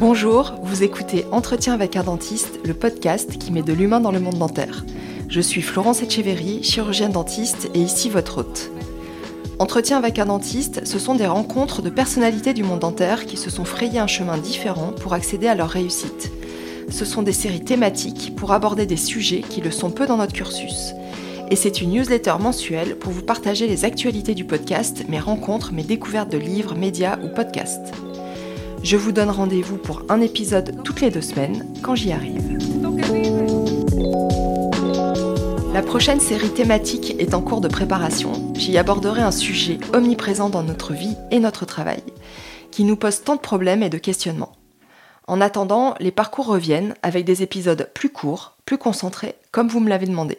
Bonjour, vous écoutez Entretien avec un dentiste, le podcast qui met de l'humain dans le monde dentaire. Je suis Florence Echeverry, chirurgienne dentiste et ici votre hôte. Entretien avec un dentiste, ce sont des rencontres de personnalités du monde dentaire qui se sont frayées un chemin différent pour accéder à leur réussite. Ce sont des séries thématiques pour aborder des sujets qui le sont peu dans notre cursus. Et c'est une newsletter mensuelle pour vous partager les actualités du podcast, mes rencontres, mes découvertes de livres, médias ou podcasts. Je vous donne rendez-vous pour un épisode toutes les deux semaines quand j'y arrive. La prochaine série thématique est en cours de préparation. J'y aborderai un sujet omniprésent dans notre vie et notre travail, qui nous pose tant de problèmes et de questionnements. En attendant, les parcours reviennent avec des épisodes plus courts, plus concentrés, comme vous me l'avez demandé.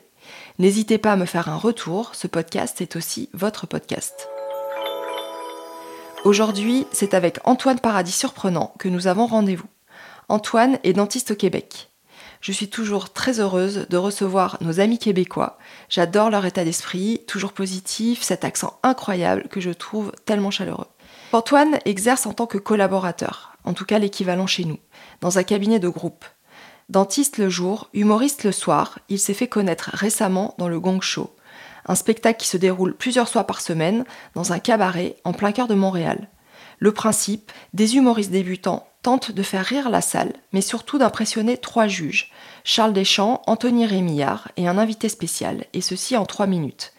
N'hésitez pas à me faire un retour, ce podcast est aussi votre podcast. Aujourd'hui, c'est avec Antoine Paradis Surprenant que nous avons rendez-vous. Antoine est dentiste au Québec. Je suis toujours très heureuse de recevoir nos amis québécois. J'adore leur état d'esprit, toujours positif, cet accent incroyable que je trouve tellement chaleureux. Antoine exerce en tant que collaborateur, en tout cas l'équivalent chez nous, dans un cabinet de groupe. Dentiste le jour, humoriste le soir, il s'est fait connaître récemment dans le Gong Show, un spectacle qui se déroule plusieurs soirs par semaine dans un cabaret en plein cœur de Montréal. Le principe, des humoristes débutants tentent de faire rire la salle, mais surtout d'impressionner trois juges, Charles Deschamps, Anthony Rémillard et un invité spécial, et ceci en trois minutes.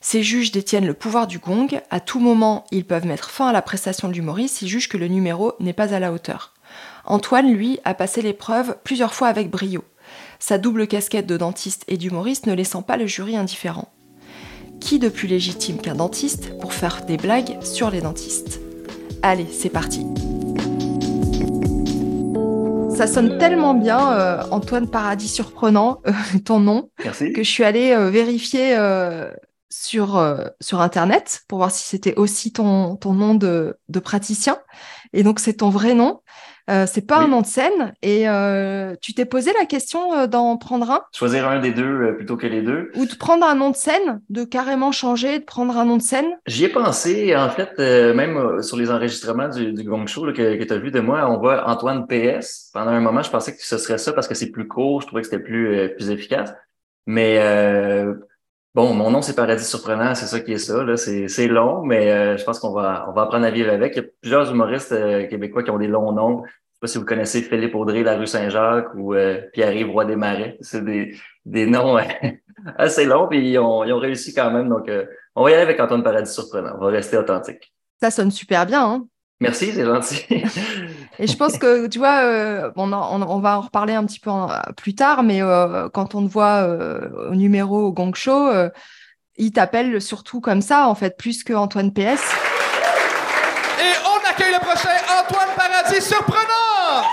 Ces juges détiennent le pouvoir du gong, à tout moment ils peuvent mettre fin à la prestation de l'humoriste s'ils jugent que le numéro n'est pas à la hauteur. Antoine, lui, a passé l'épreuve plusieurs fois avec brio, sa double casquette de dentiste et d'humoriste ne laissant pas le jury indifférent qui de plus légitime qu'un dentiste pour faire des blagues sur les dentistes Allez, c'est parti. Ça sonne tellement bien, euh, Antoine Paradis Surprenant, euh, ton nom, que je suis allée euh, vérifier sur, sur Internet pour voir si c'était aussi ton, ton nom de, de praticien. Et donc, c'est ton vrai nom. Euh, c'est pas un nom de scène. Et euh, tu t'es posé la question euh, d'en prendre un? Choisir un des deux plutôt que les deux. Ou de prendre un nom de scène, de carrément changer, de prendre un nom de scène? J'y ai pensé. En fait, même sur les enregistrements du, du Gong Show que, que tu as vu de moi, on voit Antoine PS. Pendant un moment, je pensais que ce serait ça parce que c'est plus court. Je trouvais que c'était plus, plus efficace. Mais Bon, mon nom, c'est Paradis Surprenant, c'est ça qui est ça. Là. C'est, c'est long, mais euh, je pense qu'on va, on va apprendre à vivre avec. Il y a plusieurs humoristes euh, québécois qui ont des longs noms. Je sais pas si vous connaissez Philippe Audrey, la rue Saint-Jacques, ou euh, Pierre-Yves Roy des Marais. C'est des, des noms assez longs, puis ils ont, ils ont réussi quand même. Donc, on va y aller avec Antoine Paradis Surprenant. On va rester authentique. Ça sonne super bien, hein? Merci, c'est gentil. et je pense que, tu vois, euh, on, on, va en reparler un petit peu plus tard, mais euh, quand on te voit euh, au numéro au Gong Show, il t'appelle surtout comme ça, en fait, plus que Antoine PS. Accueille le prochain Antoine Paradis surprenant!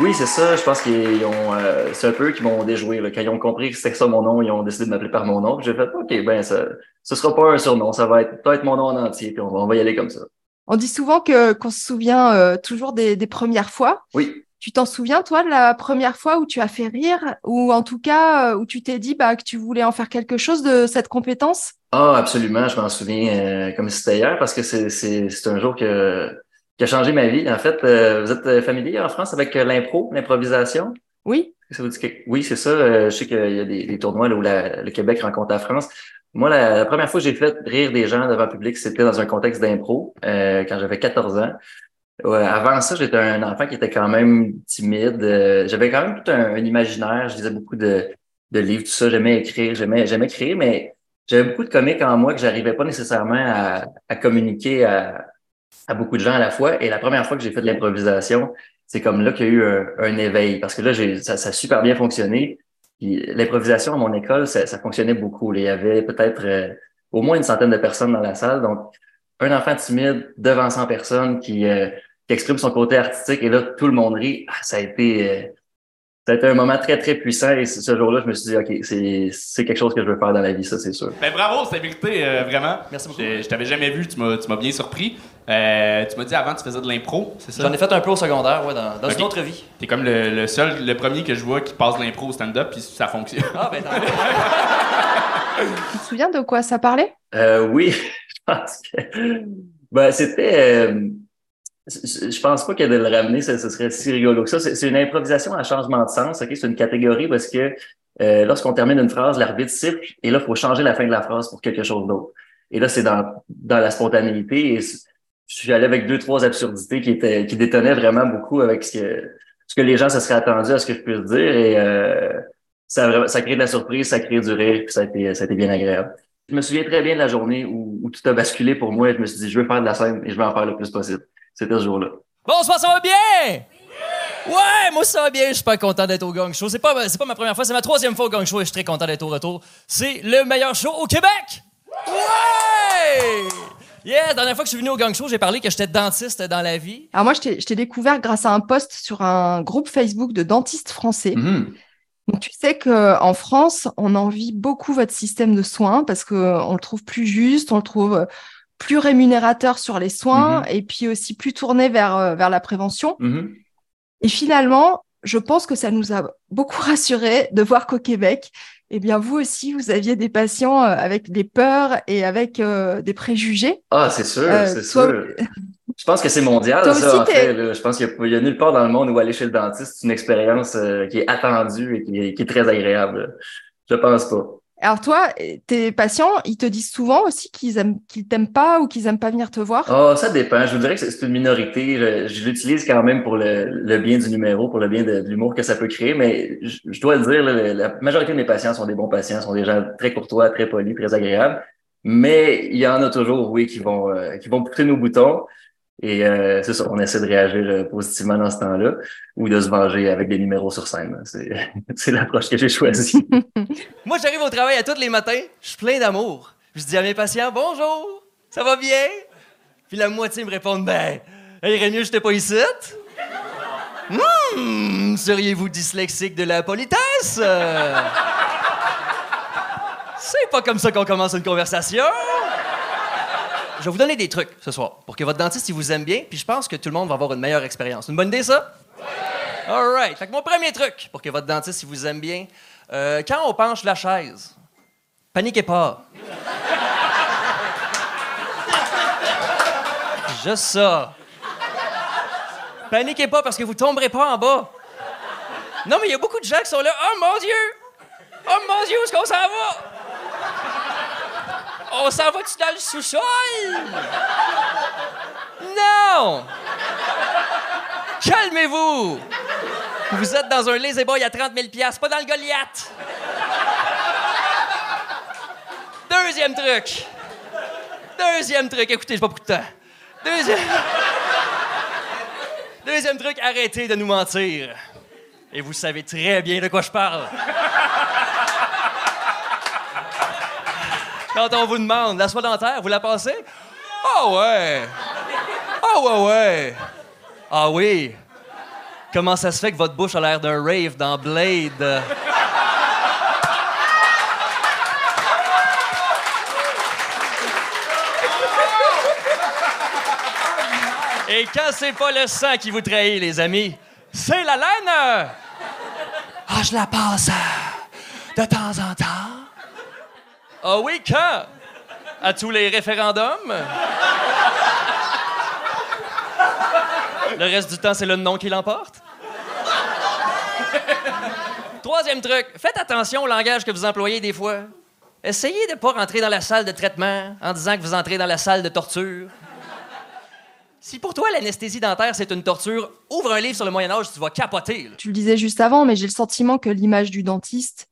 Oui, c'est ça. Je pense qu'ils ont. c'est un peu qui m'ont déjoué. Quand ils ont compris que c'était ça mon nom, ils ont décidé de m'appeler par mon nom. J'ai fait OK, ben ça, ce sera pas un surnom, ça va être peut-être mon nom en entier, puis on va, on va y aller comme ça. On dit souvent que qu'on se souvient euh, toujours des, des, premières fois. Oui. Tu t'en souviens, toi, de la première fois où tu as fait rire, ou en tout cas euh, où tu t'es dit bah, que tu voulais en faire quelque chose de cette compétence? Ah, absolument, je m'en souviens euh, comme si c'était hier, parce que c'est un jour que, qui a changé ma vie. En fait, vous êtes familier en France avec l'impro, l'improvisation? Oui. Ça vous dit Oui, c'est ça. je sais qu'il y a des, des tournois là, où le Québec rencontre la France. Moi, la, première fois que j'ai fait rire des gens devant le public, c'était dans un contexte d'impro, euh, quand j'avais 14 ans. Avant ça, j'étais un enfant qui était quand même timide. Euh, j'avais quand même tout un, imaginaire. Je lisais beaucoup de, de livres, tout ça. J'aimais écrire, j'aimais, j'aimais écrire, mais j'avais beaucoup de comiques en moi que j'arrivais pas nécessairement à, à communiquer à, à, beaucoup de gens à la fois. Et la première fois que j'ai fait de l'improvisation, c'est comme là qu'il y a eu un, éveil. Parce que là, j'ai, ça, a super bien fonctionné l'improvisation à mon école, ça, ça, fonctionnait beaucoup. Il y avait peut-être euh, au moins une centaine de personnes dans la salle. Donc, un enfant timide devant 100 personnes qui, euh, qui exprime son côté artistique et là, tout le monde rit. Ah, ça a été... Euh, ça a été un moment très, très puissant et ce jour-là, je me suis dit, OK, c'est quelque chose que je veux faire dans la vie, ça, c'est sûr. Ben, bravo, c'était mérité, vraiment. Merci beaucoup. Je, je t'avais jamais vu, tu m'as bien surpris. Euh, tu m'as dit avant que tu faisais de l'impro, c'est ça? J'en ai fait un peu au secondaire, ouais, dans, dans une autre vie. T'es comme le, seul, le premier que je vois qui passe de l'impro au stand-up, puis ça fonctionne. Ah, ben Tu te souviens de quoi ça parlait? Euh, oui, je pense que. Ben, c'était. Je pense pas que de le ramener, ce, serait si rigolo que ça. C'est une improvisation à changement de sens. ok? C'est une catégorie parce que euh, lorsqu'on termine une phrase, l'arbitre siffle et là, il faut changer la fin de la phrase pour quelque chose d'autre. Et là, c'est dans, dans la spontanéité. Et je suis allé avec deux, trois absurdités qui étaient qui détonnaient vraiment beaucoup avec ce que, ce que les gens se seraient attendus à ce que je puisse dire. Et euh, ça, ça crée de la surprise, ça crée du rire, puis ça a été, ça a été bien agréable. Je me souviens très bien de la journée où, où tout a basculé pour moi et je me suis dit, je veux faire de la scène et je vais en faire le plus possible. C'était ce jour-là. Bonsoir, ça va bien? Ouais, moi ça va bien, je suis pas content d'être au Gang Show. C'est pas, c'est pas ma première fois, c'est ma troisième fois au Gang Show et je suis très content d'être au retour. C'est le meilleur show au Québec! Ouais! Yeah, la dernière fois que je suis venu au Gang Show, j'ai parlé que j'étais dentiste dans la vie. Alors moi, je t'ai découvert grâce à un post sur un groupe Facebook de dentistes français. Mm-hmm. Donc, tu sais qu'en France, on envie beaucoup votre système de soins parce qu'on le trouve plus juste, on le trouve plus rémunérateur sur les soins Mm-hmm. et puis aussi plus tourné vers, euh, vers la prévention. Mhm. Et finalement, je pense que ça nous a beaucoup rassurés de voir qu'au Québec, eh bien, vous aussi, vous aviez des patients euh, avec des peurs et avec euh, des préjugés. Ah, c'est sûr, Euh, c'est toi- sûr. Je pense que c'est mondial, Toi ça, en fait. là. Je pense qu'il n'y a, nulle part dans le monde où aller chez le dentiste, c'est une expérience euh, qui est attendue et qui est, qui est très agréable. Je pense pas. Alors toi, tes patients, ils te disent souvent aussi qu'ils aiment, qu'ils t'aiment pas ou qu'ils aiment pas venir te voir? Ah, ça dépend. Je vous dirais que c'est une minorité. Je, l'utilise quand même pour le, bien du numéro, pour le bien de, l'humour que ça peut créer, mais je, dois le dire, la majorité de mes patients sont des bons patients, sont des gens très courtois, très polis, très agréables. Mais il y en a toujours, oui, qui vont euh, qui vont pousser nos boutons. Et euh, c'est ça, on essaie de réagir euh, positivement dans ce temps-là ou de se venger avec des numéros sur scène. C'est l'approche que j'ai choisie. Moi, j'arrive au travail à tous les matins, je suis plein d'amour. Je dis à mes patients bonjour, ça va bien? Puis la moitié me répondent ben, il irait mieux j'étais pas ici. Hmm, seriez-vous dyslexique de la politesse? C'est pas comme ça qu'on commence une conversation. Je vais vous donner des trucs ce soir pour que votre dentiste il vous aime bien, puis je pense que tout le monde va avoir une meilleure expérience. Une bonne idée, ça? All right. Fait que mon premier truc pour que votre dentiste il vous aime bien, euh, quand on penche la chaise, paniquez pas. Juste ça. Paniquez pas parce que vous tomberez pas en bas. Non, mais il y a beaucoup de gens qui sont là. Oh mon Dieu! Oh mon Dieu, où est-ce qu'on s'en va? On s'en va-tu dans le sous-sol? Non! Calmez-vous! Vous êtes dans un lazy boy à 30 000 pas dans le Goliath. Deuxième truc. Deuxième truc. Écoutez, j'ai pas beaucoup de temps. Deuxième... Deuxième truc, arrêtez de nous mentir. Et vous savez très bien de quoi je parle. Quand on vous demande la soie dentaire, vous la passez? Ah ouais! Ah ouais, ouais! Ah oui! Comment ça se fait que votre bouche a l'air d'un rave dans Blade? Et quand c'est pas le sang qui vous trahit, les amis, c'est la laine! Ah, je la passe de temps en temps. Ah oui, quand? À tous les référendums? Le reste du temps, c'est le nom qui l'emporte? Troisième truc, faites attention au langage que vous employez des fois. Essayez de ne pas rentrer dans la salle de traitement en disant que vous entrez dans la salle de torture. Si pour toi l'anesthésie dentaire c'est une torture, ouvre un livre sur le Moyen Âge, tu vas capoter. Tu le disais juste avant, mais j'ai le sentiment que l'image du dentiste,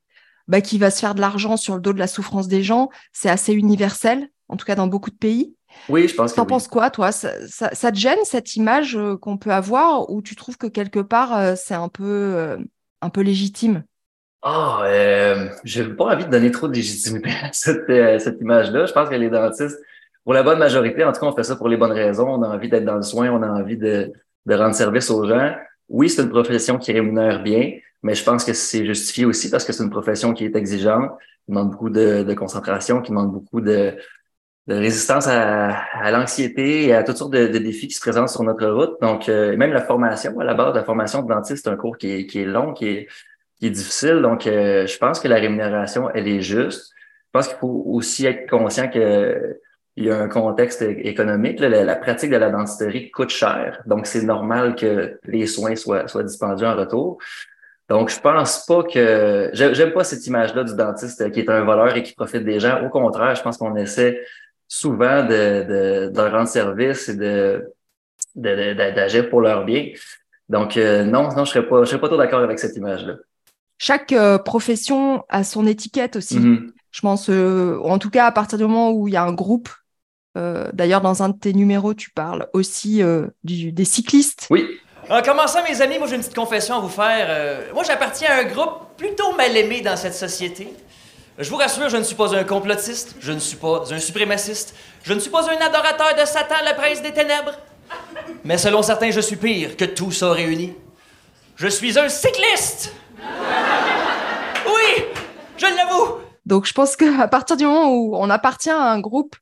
bah, qui va se faire de l'argent sur le dos de la souffrance des gens, c'est assez universel, en tout cas dans beaucoup de pays. Oui, je pense que T'en oui. penses quoi, toi? Ça, ça- ça te gêne cette image euh, qu'on peut avoir ou tu trouves que quelque part euh, c'est un peu, euh, un peu légitime? Ah, euh, j'ai pas envie de donner trop de légitimité à cette, euh, cette image-là. Je pense que les dentistes, pour la bonne majorité, en tout cas, on fait ça pour les bonnes raisons. On a envie d'être dans le soin, on a envie de, de rendre service aux gens. Oui, c'est une profession qui rémunère bien, mais je pense que c'est justifié aussi parce que c'est une profession qui est exigeante, qui demande beaucoup de, concentration, qui demande beaucoup de, résistance à, l'anxiété et à toutes sortes de, défis qui se présentent sur notre route. Donc, euh, même la formation, à la base, la formation de dentiste, c'est un cours qui est, qui est long, qui est, difficile. Donc, euh, je pense que la rémunération, elle est juste. Je pense qu'il faut aussi être conscient que il y a un contexte économique. La, pratique de la dentisterie coûte cher, donc c'est normal que les soins soient, soient en retour. Donc, je pense pas que j'aime pas cette image-là du dentiste qui est un voleur et qui profite des gens. Au contraire, je pense qu'on essaie souvent de, de, de, rendre service et de d'agir pour leur bien. Donc, euh, non, non, je serais pas, je serais pas trop d'accord avec cette image-là. Chaque euh, profession a son étiquette aussi. Mm-hmm. Je pense, euh, en tout cas, à partir du moment où il y a un groupe. D'ailleurs, dans un de tes numéros, tu parles aussi du, des cyclistes. Oui. En commençant, mes amis, moi j'ai une petite confession à vous faire. moi, j'appartiens à un groupe plutôt mal aimé dans cette société. Je vous rassure, je ne suis pas un complotiste, je ne suis pas un suprémaciste, je ne suis pas un adorateur de Satan, le prince des ténèbres. Mais selon certains, je suis pire que tout ça réuni. Je suis un cycliste! Oui, je l'avoue! Donc je pense qu'à partir du moment où on appartient à un groupe,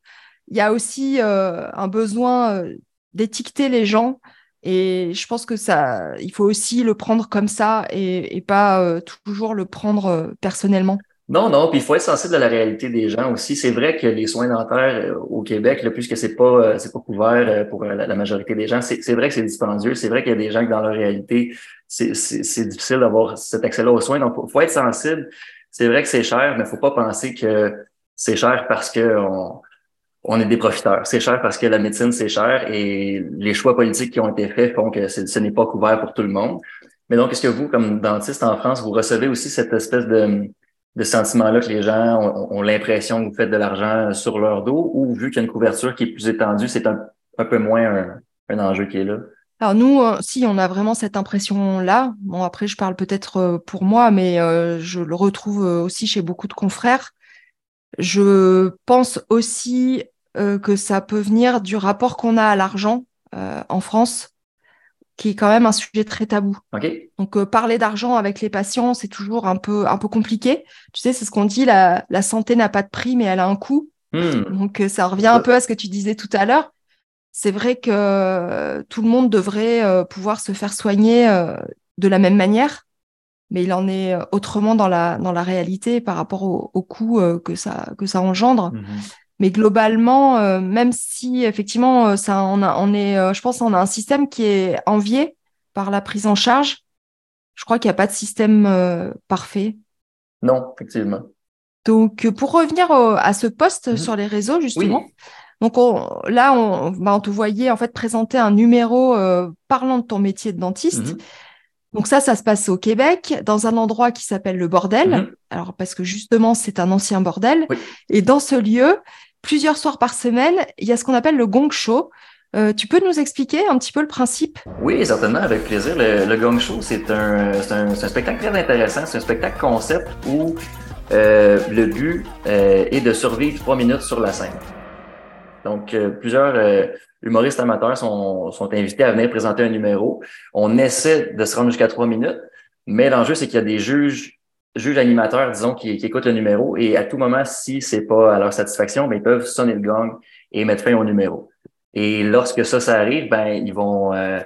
il y a aussi euh, un besoin euh, d'étiqueter les gens. Et je pense que ça, il faut aussi le prendre comme ça et, pas euh, toujours le prendre personnellement. Non, non, puis il faut être sensible à la réalité des gens aussi. C'est vrai que les soins dentaires euh, au Québec, le plus que c'est pas euh, c'est pas couvert euh, pour la, majorité des gens, c'est vrai que c'est dispendieux. C'est vrai qu'il y a des gens que dans leur réalité, c'est difficile d'avoir cet accès-là aux soins. Donc, il faut être sensible. C'est vrai que c'est cher, mais faut pas penser que c'est cher parce que on, on est des profiteurs. C'est cher parce que la médecine, c'est cher et les choix politiques qui ont été faits font que ce n'est pas couvert pour tout le monde. Mais donc, est-ce que vous, comme dentiste en France, vous recevez aussi cette espèce de de sentiment-là que les gens ont, l'impression que vous faites de l'argent sur leur dos ou vu qu'il y a une couverture qui est plus étendue, c'est un, peu moins un, enjeu qui est là? Alors nous, euh, si on a vraiment cette impression-là, bon après je parle peut-être euh, pour moi, mais euh, je le retrouve aussi chez beaucoup de confrères. Je pense aussi que ça peut venir du rapport qu'on a à l'argent en France qui est quand même un sujet très tabou. Donc euh, parler d'argent avec les patients, c'est toujours un peu un peu compliqué. Tu sais, c'est ce qu'on dit, la, la santé n'a pas de prix, mais elle a un coût. Hmm. Donc euh, ça revient un peu à ce que tu disais tout à l'heure. C'est vrai que euh, tout le monde devrait pouvoir se faire soigner de la même manière, mais il en est autrement dans la dans la réalité par rapport au, au coût que ça que ça engendre. Mhm. Mais globalement, euh, même si effectivement, euh, ça, on, on est, euh, je pense, on a un système qui est envié par la prise en charge. Je crois qu'il n'y a pas de système parfait. Non, effectivement. Donc, pour revenir à ce poste mhm. sur les réseaux, justement. Donc là, on, bah, on te voyait en fait présenter un numéro parlant de ton métier de dentiste. Mhm. Donc ça, ça se passe au Québec, dans un endroit qui s'appelle le bordel. Mhm. Alors parce que justement, c'est un ancien bordel. Et dans ce lieu, plusieurs soirs par semaine, il y a ce qu'on appelle le gong show. Euh, tu peux nous expliquer un petit peu le principe? Oui, certainement, avec plaisir. Le, Gong Show, c'est un, un, spectacle très intéressant. C'est un spectacle concept où euh, le but euh, est de survivre trois minutes sur la scène. Donc, plusieurs humoristes amateurs sont, sont invités à venir présenter un numéro. On essaie de se rendre jusqu'à trois minutes, mais l'enjeu, c'est qu'il y a des juges juge animateur, disons, qui, qui écoute le numéro et à tout moment, si c'est pas à leur satisfaction, ben, ils peuvent sonner le gong et mettre fin au numéro. Et lorsque ça, ça arrive, ben, ils vont euh,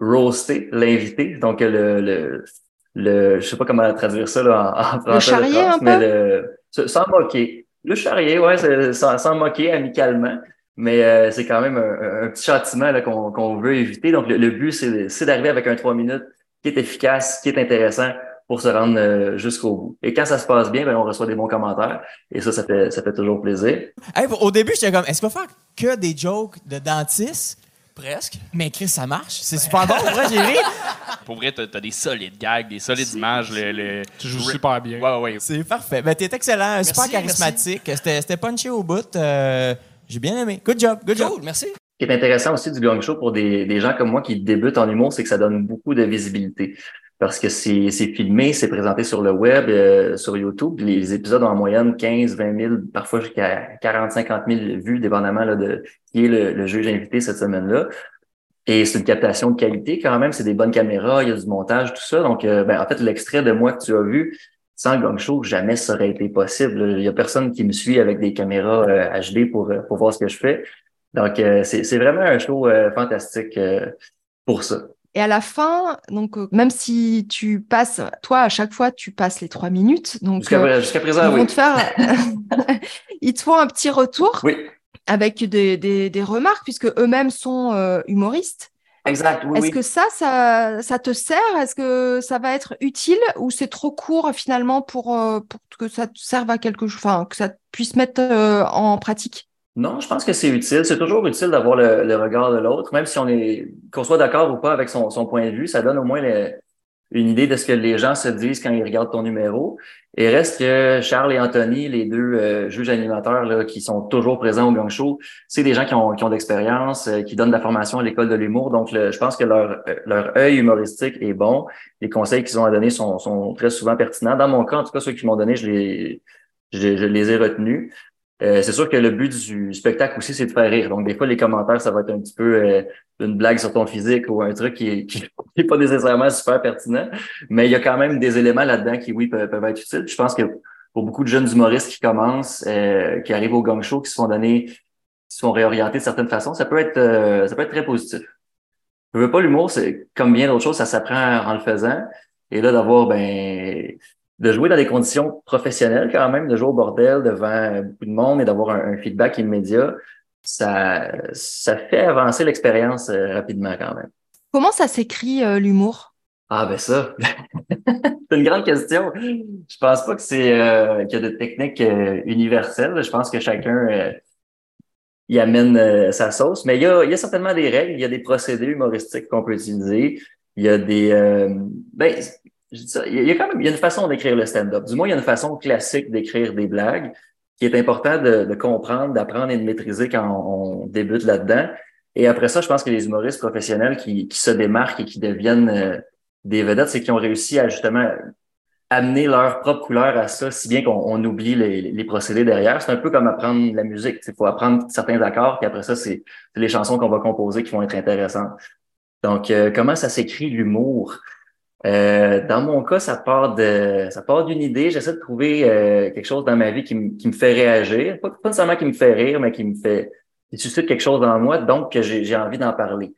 roaster l'invité. Donc, le, le, le, je sais pas comment traduire ça là, en, français. Le charrier un mais Le, sans moquer. Le charrier, ouais, sans, sans moquer amicalement. Mais euh, c'est quand même un, petit châtiment qu'on qu'on veut éviter. Donc, le, le but, c'est d'arriver avec un trois minutes qui est efficace, qui est intéressant, pour se rendre euh, jusqu'au bout. Et quand ça se passe bien, ben, on reçoit des bons commentaires. Et ça, ça fait, ça fait toujours plaisir. au début, j'étais comme, est-ce qu'on va faire que des jokes de dentiste? Presque. Mais Chris, ça marche. C'est super bon. Pour vrai, j'ai ri. Pour vrai, t'as as des solides gags, des solides images. Le, Tu joues super bien. Ouais, ouais. C'est parfait. Ben, t'es excellent, super charismatique. C'était punché au bout. Euh, j'ai bien aimé. Good job, good job. merci. Ce qui est intéressant aussi du Gang Show pour des, des gens comme moi qui débutent en humour, c'est que ça donne beaucoup de visibilité parce que c'est filmé, c'est présenté sur le web, euh, sur YouTube. Les épisodes ont en moyenne 15, 20 000, parfois jusqu'à 40, 50 000 vues, dépendamment là, de qui est le, juge invité cette semaine-là. Et c'est une captation de qualité quand même, c'est des bonnes caméras, il y a du montage, tout ça. Donc, euh, ben, en fait, l'extrait de moi que tu as vu, sans Gang Show, jamais ça aurait été possible. Il y a personne qui me suit avec des caméras HD euh, pour, pour voir ce que je fais. Donc, c'est vraiment un show fantastique pour ça. Et à la fin, donc euh, même si tu passes, toi à chaque fois tu passes les trois minutes, donc jusqu'à euh, présent, ils oui. te faire, ils te font un petit retour. Oui. avec des, des, des remarques, puisque eux-mêmes sont euh, humoristes. Exact, oui. Est-ce oui. que ça, ça, ça te sert? Est-ce que ça va être utile ou c'est trop court finalement pour, pour que ça te serve à quelque chose, enfin, que ça puisse mettre en pratique? Non, je pense que c'est utile. C'est toujours utile d'avoir le, le regard de l'autre, même si on est qu'on soit d'accord ou pas avec son, son point de vue, ça donne au moins une idée de ce que les gens se disent quand ils regardent ton numéro. Et reste que Charles et Anthony, les deux euh, juges animateurs là, qui sont toujours présents au Gang Show, c'est des gens qui ont, qui ont d'expérience, euh, qui donnent de la formation à l'école de l'humour. Donc, le- je pense que leur, euh, leur œil humoristique est bon. Les conseils qu'ils ont à donner sont, sont très souvent pertinents. Dans mon cas, en tout cas, ceux qui m'ont donné, je les, je les ai retenus. Euh, c'est sûr que le but du spectacle aussi, c'est de faire rire. Donc, des fois, les commentaires, ça va être un petit peu euh, une blague sur ton physique ou un truc qui est, qui est pas nécessairement super pertinent. Mais il y a quand même des éléments là-dedans qui, oui, peuvent, être utiles. Je pense que pour beaucoup de jeunes humoristes qui commencent, euh, qui arrivent au gang show, qui se font donner, qui se font réorienter de certaines façons, ça peut être, euh, ça peut être très positif. Je veux pas l'humour, c'est comme bien d'autres choses, ça s'apprend en le faisant. Et là, d'avoir, ben, de jouer dans des conditions professionnelles quand même, de jouer au bordel devant beaucoup de monde et d'avoir un, un feedback immédiat, ça, ça fait avancer l'expérience euh, rapidement quand même. Comment ça s'écrit euh, l'humour? Ah ben ça, c'est une grande question. Je pense pas que c'est euh, qu'il y a de techniques euh, universelles. Je pense que chacun y amène sa sauce, mais il y a, il y a certainement des règles, il y a des procédés humoristiques qu'on peut utiliser. Il y a des euh, ben il y a quand même il y a une façon d'écrire le stand-up. Du moins, il y a une façon classique d'écrire des blagues qui est important de, de comprendre, d'apprendre et de maîtriser quand on, débute là-dedans. Et après ça, je pense que les humoristes professionnels qui, qui se démarquent et qui deviennent euh, des vedettes, c'est qu'ils ont réussi à justement amener leur propre couleur à ça, si bien qu'on on oublie les, les procédés derrière. C'est un peu comme apprendre la musique. Il faut apprendre certains accords, puis après ça, c'est c'est les chansons qu'on va composer qui vont être intéressantes. Donc, euh, comment ça s'écrit l'humour? Euh, dans mon cas, ça part de ça part d'une idée. J'essaie de trouver euh, quelque chose dans ma vie qui, me- qui me fait réagir. Pas, pas nécessairement qui me fait rire, mais qui me fait qui suscite quelque chose dans moi, donc que j'ai envie d'en parler.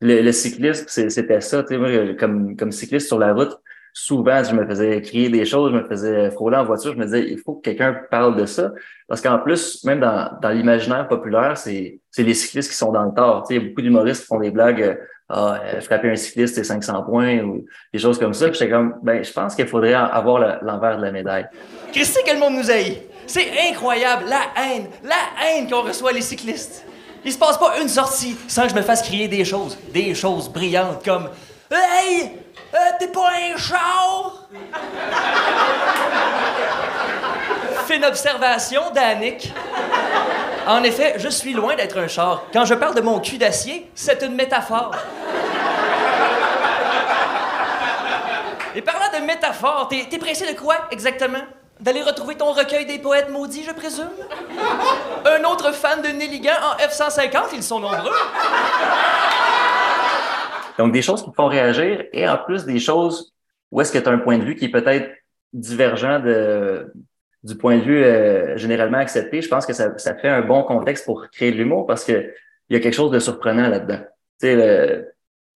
Le, le cyclisme, c'était ça. Moi, comme, comme cycliste sur la route, souvent, je me faisais crier des choses, je me faisais frôler en voiture, je me disais, il faut que quelqu'un parle de ça. Parce qu'en plus, même dans, dans l'imaginaire populaire, c'est les cyclistes qui sont dans le tort. Il y a beaucoup d'humoristes qui font des blagues, euh, ah, euh, frapper un cycliste, c'est 500 points, ou des choses comme ça. Puis j'étais comme, ben, je pense qu'il faudrait avoir le- l'envers de la médaille. Christy, quel monde nous haït! C'est incroyable, la haine, la haine qu'on reçoit les cyclistes. Il se passe pas une sortie sans que je me fasse crier des choses, des choses brillantes comme Hey! euh, T'es pas un char! Fine observation, Danick. En effet, je suis loin d'être un char. Quand je parle de mon cul d'acier, c'est une métaphore. Et parlant métaphore, t'es, pressé de quoi exactement? D'aller retrouver ton recueil des poètes maudits, je présume? Un autre fan de Nelligan en F-150, ils sont nombreux. Donc, des choses qui font réagir et en plus des choses où est-ce que tu as un point de vue qui est peut-être divergent de, du point de vue euh, généralement accepté. Je pense que ça, fait un bon contexte pour créer de l'humour parce que il y a quelque chose de surprenant là-dedans. Tu sais,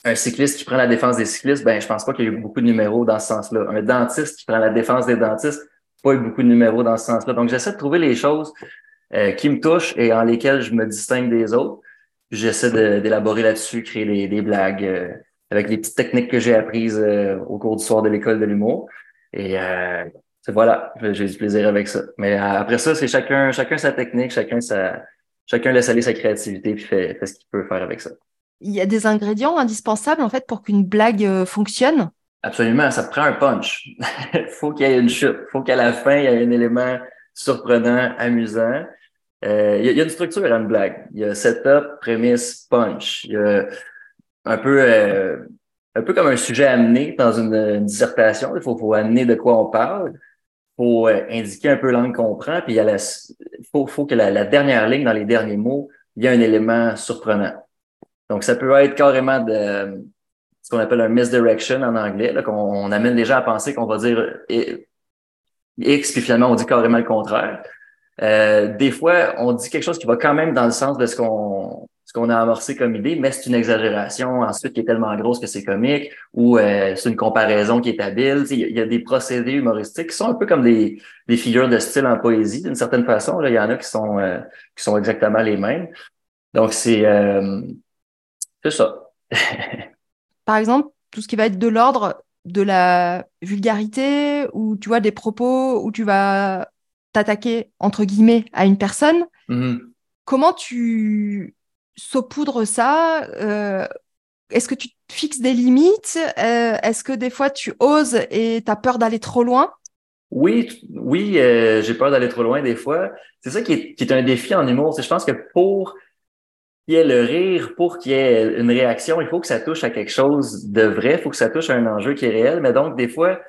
un cycliste qui prend la défense des cyclistes, ben, je pense pas qu'il y a eu beaucoup de numéros dans ce sens-là. Un dentiste qui prend la défense des dentistes, pas eu beaucoup de numéros dans ce sens-là. Donc, j'essaie de trouver les choses euh, qui me touchent et en lesquelles je me distingue des autres. J'essaie d'élaborer là-dessus, créer des, des blagues euh, avec les petites techniques que j'ai apprises euh, au cours du soir de l'école de l'humour. Et euh, voilà, j'ai du plaisir avec ça. Mais euh, après ça, c'est chacun, chacun sa technique, chacun sa, chacun laisse aller sa créativité puis fait, fait ce qu'il peut faire avec ça. Il y a des ingrédients indispensables en fait pour qu'une blague euh, fonctionne? Absolument, ça prend un punch. faut qu'il y ait une chute. faut qu'à la fin, il y ait un élément surprenant, amusant. Euh, il, y a, il une structure à une blague. Il y a setup, prémisse, punch. Il y a un peu, euh, un peu comme un sujet amené dans une, dissertation. Il faut, amener de quoi on parle. Il faut indiquer un peu l'angle qu'on prend. Puis il faut que la, la dernière ligne, dans les derniers mots, il y a un élément surprenant. Donc, ça peut être carrément de ce qu'on appelle un misdirection en anglais, qu'on on amène les gens à penser qu'on va dire X, puis finalement, on dit carrément le contraire. Euh, des fois, on dit quelque chose qui va quand même dans le sens de ce qu'on ce qu'on a amorcé comme idée, mais c'est une exagération ensuite qui est tellement grosse que c'est comique, ou euh, c'est une comparaison qui est habile. Il y, a des procédés humoristiques qui sont un peu comme des, des figures de style en poésie, d'une certaine façon. Il y en a qui sont euh, qui sont exactement les mêmes. Donc c'est euh, c'est ça. Par exemple, tout ce qui va être de l'ordre de la vulgarité ou tu vois des propos où tu vas t'attaquer entre guillemets à une personne. Mm-hmm. Comment tu saupoudres ça euh, Est-ce que tu fixes des limites euh, Est-ce que des fois tu oses et tu as peur d'aller trop loin? Oui, oui, euh, j'ai peur d'aller trop loin des fois. C'est ça qui est, qui est un défi en humour. Je pense que pour qu'il y ait le rire, pour qu'il y ait une réaction, il faut que ça touche à quelque chose de vrai, il faut que ça touche à un enjeu qui est réel. Mais donc, des fois,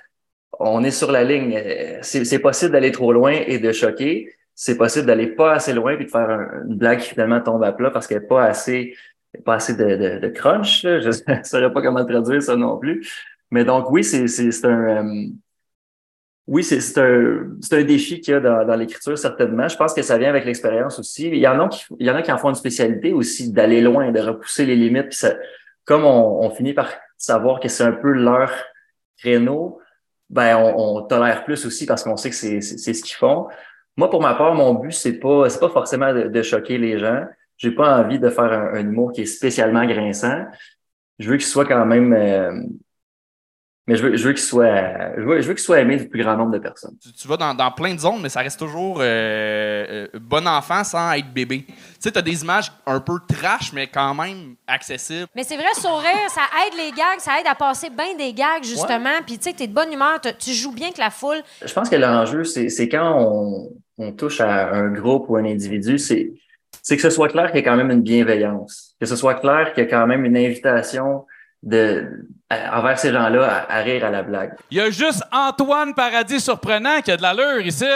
on est sur la ligne. C'est possible d'aller trop loin et de choquer. C'est possible d'aller pas assez loin puis de faire une blague qui finalement tombe à plat parce qu'elle n'est pas assez, pas assez de, crunch. Je ne saurais pas comment traduire ça non plus. Mais donc, oui, c'est un. Oui, c'est un, un défi qu'il y a dans, dans l'écriture, certainement. Je pense que ça vient avec l'expérience aussi. Il y, en a qui, il y en a qui en font une spécialité aussi, d'aller loin, de repousser les limites. Puis ça, comme on, on finit par savoir que c'est un peu leur créneau, ben on, on, tolère plus aussi parce qu'on sait que c'est ce qu'ils font. Moi, pour ma part, mon but, c'est pas c'est pas forcément de, choquer les gens. J'ai pas envie de faire un, un, humour qui est spécialement grinçant. Je veux qu'il soit quand même euh, mais je veux, je veux qu'il soit, je veux, je veux qu'il soit aimé du plus grand nombre de personnes. Tu, vas dans, dans, plein de zones, mais ça reste toujours euh, euh, bon enfant sans être bébé. Tu sais, t'as des images un peu trash, mais quand même accessibles. Mais c'est vrai, sourire, ça aide les gags, ça aide à passer bien des gags, justement. Puis, tu sais, t'es de bonne humeur, tu joues bien avec la foule. Je pense que l'enjeu, c'est quand on, on, touche à un groupe ou un individu, c'est que ce soit clair qu'il y a quand même une bienveillance, que ce soit clair qu'il y a quand même une invitation de, envers ces gens-là à, rire à la blague. Il y a juste Antoine Paradis Surprenant qui a de l'allure ici.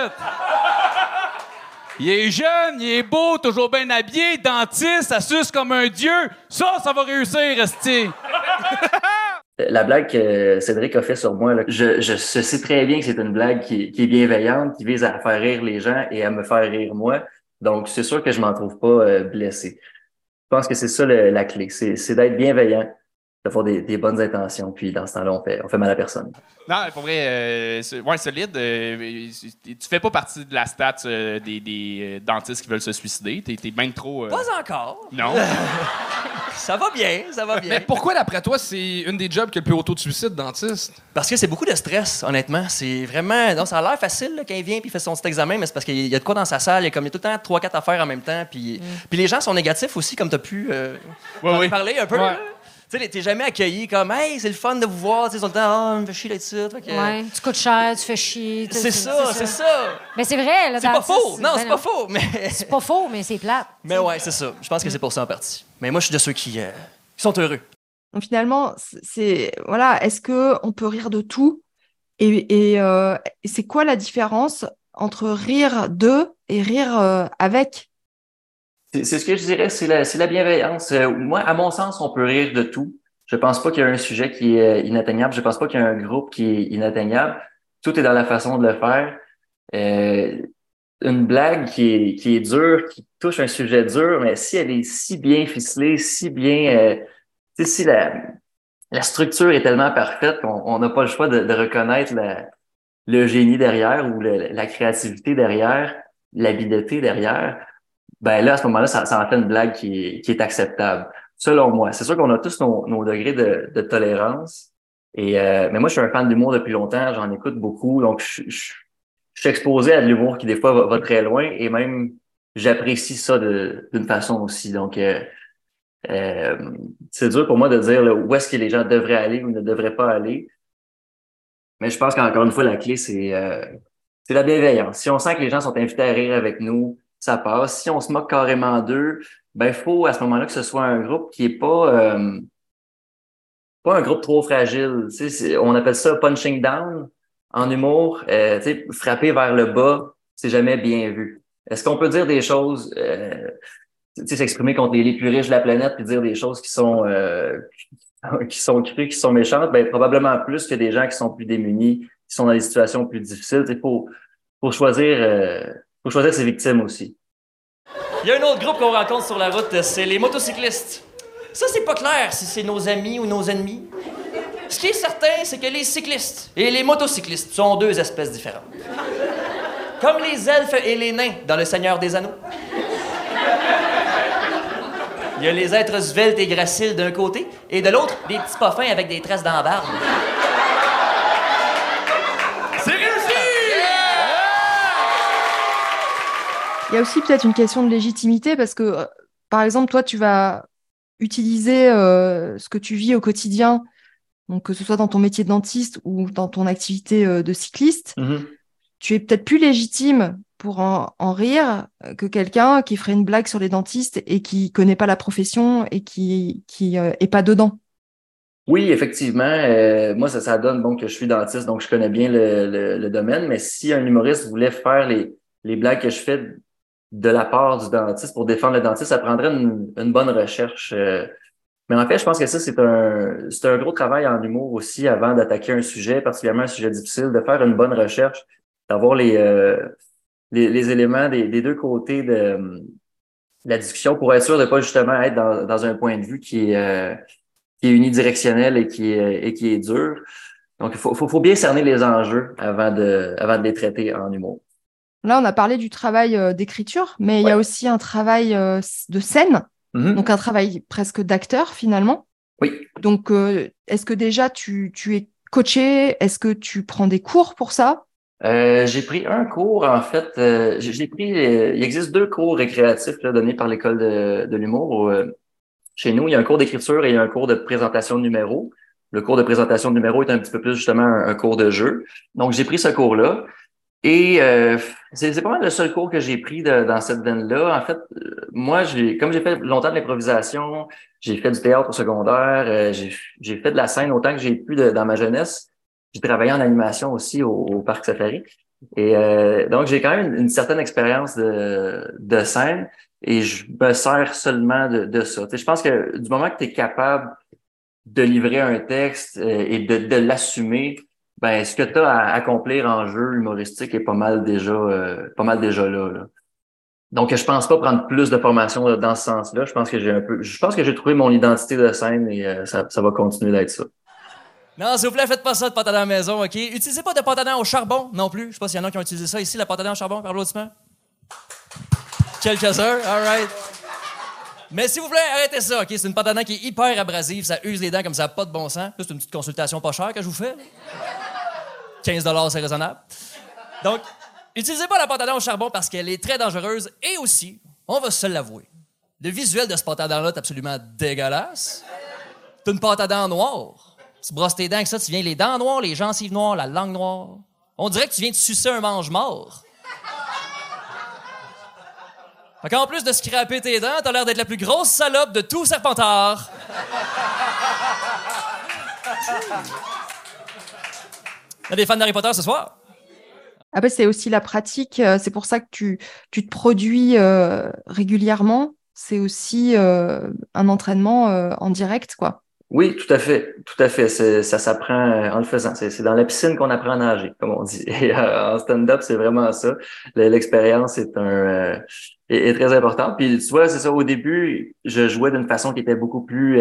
Il est jeune, il est beau, toujours bien habillé, dentiste, ça suce comme un dieu. Ça, ça va réussir, Resti. La blague que Cédric a fait sur moi, je, je, sais très bien que c'est une blague qui, qui, est bienveillante, qui vise à faire rire les gens et à me faire rire moi. Donc, c'est sûr que je m'en trouve pas euh, blessé. Je pense que c'est ça la clé, c'est d'être bienveillant d'avoir des, des, bonnes intentions. Puis dans ce temps-là, on fait, on fait mal à personne. Non, pour vrai, euh, ouais, solide. Euh, tu fais pas partie de la stat euh, des, des euh, dentistes qui veulent se suicider. T'es es bien trop. Pas encore. Non. ça va bien, ça va bien. Mais pourquoi, d'après toi, c'est une des jobs qui a le plus haut taux de suicide, dentiste? Parce que c'est beaucoup de stress, honnêtement. C'est vraiment. Non, ça a l'air facile quand il vient puis il fait son petit examen, mais c'est parce qu'il y a de quoi dans sa salle. Il y a comme il y a tout le temps trois, quatre affaires en même temps. Puis, mm. puis les gens sont négatifs aussi, comme tu as pu ouais, parler un peu. Tu sais, t'es jamais accueilli comme Hey, c'est le fun de vous voir. Tu sais, tout le temps, oh, me fait chier d'être ça. Ouais, tu coûtes cher, tu fais chier. C'est ça, c'est ça. Mais c'est vrai, là. C'est pas faux. Non, c'est pas faux. Mais... C'est pas faux, mais c'est plate. Mais ouais, c'est ça. Je pense que c'est pour ça en partie. Mais moi, je suis de ceux qui, euh, sont heureux. Donc, finalement, c'est. Voilà, est-ce qu'on peut rire de tout? Et, et euh, c'est quoi la différence entre rire de et rire euh, avec? C'est ce que je dirais, c'est la, la, bienveillance. Euh, moi, à mon sens, on peut rire de tout. Je pense pas qu'il y a un sujet qui est euh, inatteignable. Je pense pas qu'il y a un groupe qui est inatteignable. Tout est dans la façon de le faire. Euh, une blague qui est, qui est dure, qui touche un sujet dur, mais si elle est si bien ficelée, si bien, euh, si la, la structure est tellement parfaite qu'on n'a pas le choix de, de reconnaître la, le génie derrière ou la créativité derrière, l'habileté derrière, ben là, à ce moment-là, ça, ça en fait une blague qui qui est acceptable, selon moi. C'est sûr qu'on a tous nos, nos degrés de, de tolérance. Et euh, mais moi, je suis un fan d'humour depuis longtemps, j'en écoute beaucoup, donc je, je, suis exposé à de l'humour qui des fois va, très loin et même j'apprécie ça d'une façon aussi. Donc euh, euh, c'est dur pour moi de dire où est-ce que les gens devraient aller ou ne devraient pas aller. Mais je pense qu'encore une fois, la clé, c'est euh, c'est la bienveillance. Si on sent que les gens sont invités à rire avec nous, ça passe. Si on se moque carrément d'eux, ben il faut à ce moment-là que ce soit un groupe qui est pas euh, pas un groupe trop fragile. On appelle ça punching down en humour. Euh, frapper vers le bas, c'est jamais bien vu. Est-ce qu'on peut dire des choses, euh, s'exprimer contre les, plus riches de la planète puis dire des choses qui sont euh, qui sont crues, qui sont méchantes? Ben probablement plus que des gens qui sont plus démunis, qui sont dans des situations plus difficiles. Il faut, faut choisir faut choisir ses victimes aussi. Il y a un autre groupe qu'on rencontre sur la route, c'est les motocyclistes. Ça, c'est pas clair si c'est nos amis ou nos ennemis. Ce qui est certain, c'est que les cyclistes et les motocyclistes sont deux espèces différentes. Comme les elfes et les nains dans Le Seigneur des Anneaux. Il y a les êtres sveltes et graciles d'un côté, et de l'autre, des petits pas avec des tresses dans. C'est réussi! Il y a aussi peut-être une question de légitimité parce que, euh, par exemple, toi, tu vas utiliser euh, ce que tu vis au quotidien, donc que ce soit dans ton métier de dentiste ou dans ton activité euh, de cycliste, Mhm. tu es peut-être plus légitime pour en, en rire que quelqu'un qui ferait une blague sur les dentistes et qui connaît pas la profession et qui qui euh, est pas dedans. Oui, effectivement. euh, moi, ça, ça donne donc que je suis dentiste, donc je connais bien le, le, le domaine. Mais si un humoriste voulait faire les, les blagues que je fais de la part du dentiste pour défendre le dentiste, ça prendrait une, une bonne recherche. euh. Mais en fait, je pense que ça, c'est un, c'est un gros travail en humour aussi avant d'attaquer un sujet, particulièrement un sujet difficile, de faire une bonne recherche, d'avoir les, euh, les, les éléments des, des deux côtés de, la discussion pour être sûr de pas justement être dans, dans un point de vue qui est, euh, qui est unidirectionnel et qui est, et qui est dur. Donc, il faut, faut, faut bien cerner les enjeux avant de, avant de les traiter en humour. Là, on a parlé du travail euh, d'écriture, mais il y a aussi un travail euh, de scène, Mhm. donc un travail presque d'acteur finalement. Oui. Donc, euh, est-ce que déjà tu, tu es coaché? Est-ce que tu prends des cours pour ça? J'ai pris un cours, en fait. j'ai j'ai pris. il existe deux cours récréatifs là, donnés par l'école de, de l'humour. chez nous, il y a un cours d'écriture et il y a un cours de présentation de numéros. Le cours de présentation de numéros est un petit peu plus justement un, un cours de jeu. Donc, j'ai pris ce cours-là. Et euh, c'est pas mal le seul cours que j'ai pris de- dans cette veine-là. En fait, euh, moi, j'ai comme j'ai fait longtemps de l'improvisation, j'ai fait du théâtre au secondaire, euh, j'ai fait de la scène autant que j'ai pu de- dans ma jeunesse. J'ai travaillé en animation aussi au, au Parc Safari. Et euh, donc, j'ai quand même une, certaine expérience de, de scène et je me sers seulement de, de ça. Je pense que du moment que tu es capable de livrer un texte euh, et de l'assumer, ben ce que tu as à accomplir en jeu humoristique est pas mal déjà euh, pas mal déjà là. Donc je pense pas prendre plus de formation dans ce sens-là. Je pense que j'ai un peu je pense que j'ai trouvé mon identité de scène et euh, ça, va continuer d'être ça. Non, s'il vous plaît, faites pas ça de pâte à la maison, OK? Utilisez pas de pâte à dents au charbon non plus. Je sais pas s'il y en a qui ont utilisé ça ici, la pâte à dents au charbon, par applaudissement. Quelques-uns, all right. Mais s'il vous plaît, arrêtez ça, OK? C'est une pâte qui est hyper abrasive, ça use les dents comme ça, pas de bon sens. C'est une petite consultation pas chère que je vous fais. là. 15 c'est raisonnable. Donc, utilisez pas la pâte au charbon parce qu'elle est très dangereuse et aussi, on va se l'avouer, le visuel de ce pâte à dents-là est absolument dégueulasse. C'est une pâte noire. Tu brosses tes dents avec ça, tu viens les dents noires, les gencives noires, la langue noire. On dirait que tu viens de sucer un mange-mort. Fait qu'en plus de scraper tes dents, t'as l'air d'être la plus grosse salope de tout Serpentard. Y'a des fans d'Harry Potter ce soir? Après, c'est aussi la pratique. euh, C'est pour ça que tu, tu te produis euh, régulièrement. C'est aussi euh, un entraînement en direct, quoi. Oui, tout à fait, tout à fait. Ça s'apprend euh, en le faisant. C'est dans la piscine qu'on apprend à nager, comme on dit. Et euh, en stand-up, c'est vraiment ça. Le- L'expérience est un euh, est, très importante. Puis tu vois, c'est ça. Au début, je jouais d'une façon qui était beaucoup plus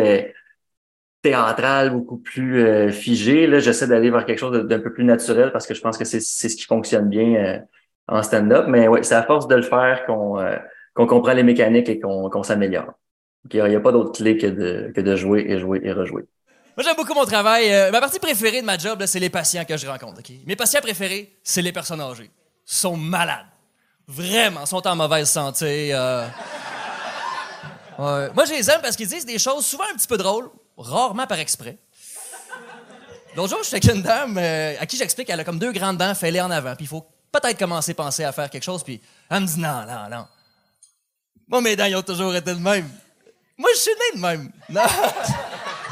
théâtrale, beaucoup plus figée. Là, j'essaie d'aller vers quelque chose d'un peu plus naturel parce que je pense que c'est ce qui fonctionne bien en stand-up. Mais ouais, c'est à force de le faire qu'on qu'on comprend les mécaniques et qu'on s'améliore. Il n'y a, pas d'autre clé que de, jouer et jouer et rejouer. Moi, j'aime beaucoup mon travail. Euh, ma partie préférée de ma job, c'est les patients que je rencontre. Mes patients préférés, c'est les personnes âgées. Ils sont malades. Vraiment, sont en mauvaise santé. euh. Moi, je les aime parce qu'ils disent des choses souvent un petit peu drôles, rarement par exprès. L'autre jour, je suis avec une dame euh, à qui j'explique qu'elle a comme deux grandes dents fêlées en avant, puis il faut peut-être commencer à penser à faire quelque chose, puis elle me dit non, non, non. Moi, mes dents, ils ont toujours été de même. Moi, je suis né de même. Non.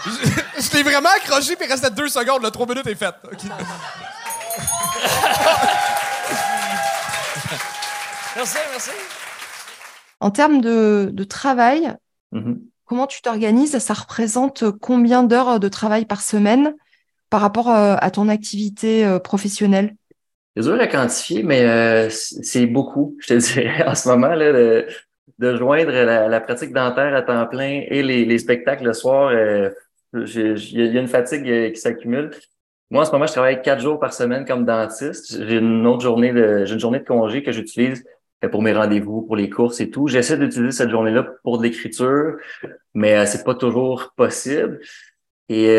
Je, je l'ai vraiment accroché, puis il restait deux secondes, le trois minutes est fait. Merci, merci. En termes de, de travail, Mhm. comment tu t'organises? Ça représente combien d'heures de travail par semaine par rapport euh, à ton activité euh, professionnelle? C'est dur à quantifier, mais euh, c'est beaucoup, je te dirais, en ce moment. Là, le- de joindre la, pratique dentaire à temps plein et les, spectacles le soir, euh, il y a une fatigue euh, qui s'accumule. Moi, en ce moment, je travaille quatre jours par semaine comme dentiste. J'ai une autre journée de, j'ai une journée de congé que j'utilise euh, pour mes rendez-vous, pour les courses et tout. J'essaie d'utiliser cette journée-là pour de l'écriture, mais c'est pas toujours possible. Et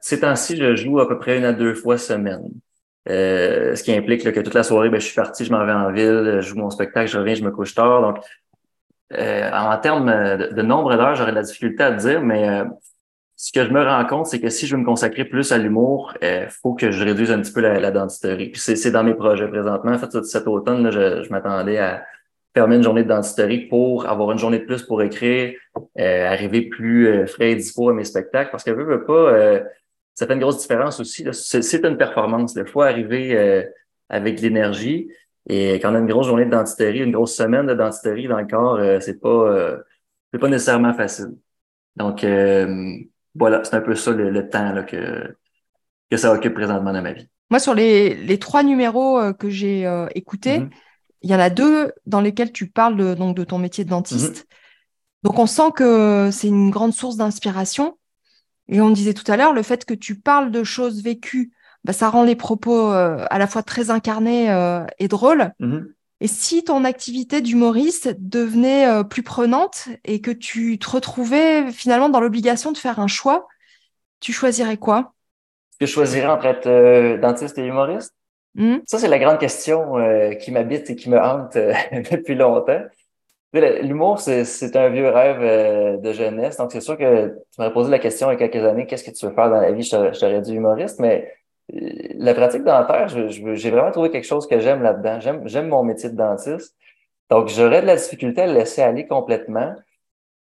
ces temps-ci, je joue à peu près une à deux fois semaine. ce qui implique que toute la soirée, ben, je suis parti, je m'en vais en ville, je joue mon spectacle, je reviens, je me couche tard. Donc, euh, en termes de, nombre d'heures, j'aurais de la difficulté à dire, mais euh, ce que je me rends compte, c'est que si je veux me consacrer plus à l'humour, il euh, faut que je réduise un petit peu la, dentisterie. Puis c'est dans mes projets présentement. En fait, cet automne, je, m'attendais à fermer une journée de dentisterie pour avoir une journée de plus pour écrire, arriver plus frais et dispo à mes spectacles. Parce que veux, veux pas, ça fait une grosse différence aussi. C'est une performance. Il faut arriver avec l'énergie. Et quand on a une grosse journée de dentisterie, une grosse semaine de dentisterie dans le corps, euh, c'est pas euh, c'est pas nécessairement facile. Donc euh, voilà, c'est un peu ça le, temps là, que, que ça occupe présentement dans ma vie. Moi, sur les, les trois numéros que j'ai écoutés, mm-hmm. il y en a deux dans lesquels tu parles de, donc, de ton métier de dentiste. Mm-hmm. Donc on sent que c'est une grande source d'inspiration. Et on disait tout à l'heure, le fait que tu parles de choses vécues bah, ça rend les propos euh, à la fois très incarnés euh, et drôles. Mm-hmm. Et si ton activité d'humoriste devenait euh, plus prenante et que tu te retrouvais finalement dans l'obligation de faire un choix, tu choisirais quoi? Je choisirais entre être dentiste et humoriste? Mm. Ça, c'est la grande question qui m'habite et qui me hante depuis longtemps. L'humour, c'est un vieux rêve de jeunesse. Donc, c'est sûr que tu m'aurais posé la question il y a quelques années, qu'est-ce que tu veux faire dans la vie? Je t'aurais dit humoriste, mais la pratique dentaire, j'ai vraiment trouvé quelque chose que j'aime là-dedans. J'aime mon métier de dentiste. Donc, j'aurais de la difficulté à le laisser aller complètement.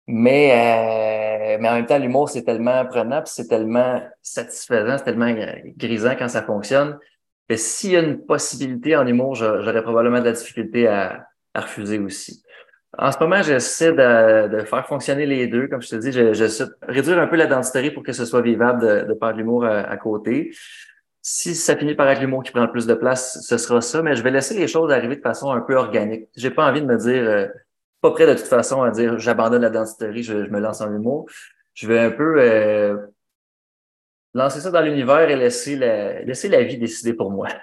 Mais, euh, mais en même temps, l'humour, c'est tellement prenant, c'est tellement satisfaisant, c'est tellement grisant quand ça fonctionne. Et s'il y a une possibilité en humour, j'aurais probablement de la difficulté à, refuser aussi. En ce moment, j'essaie de, faire fonctionner les deux. Comme je te dis, j'essaie de réduire un peu la dentisterie pour que ce soit vivable de, de l'humour à, côté. Si ça finit par être l'humour qui prend le plus de place, ce sera ça, mais je vais laisser les choses arriver de façon un peu organique. J'ai pas envie de me dire, euh, pas prêt de toute façon à dire j'abandonne la densité, je, me lance en humour. Je vais un peu euh, lancer ça dans l'univers et laisser la, laisser la vie décider pour moi.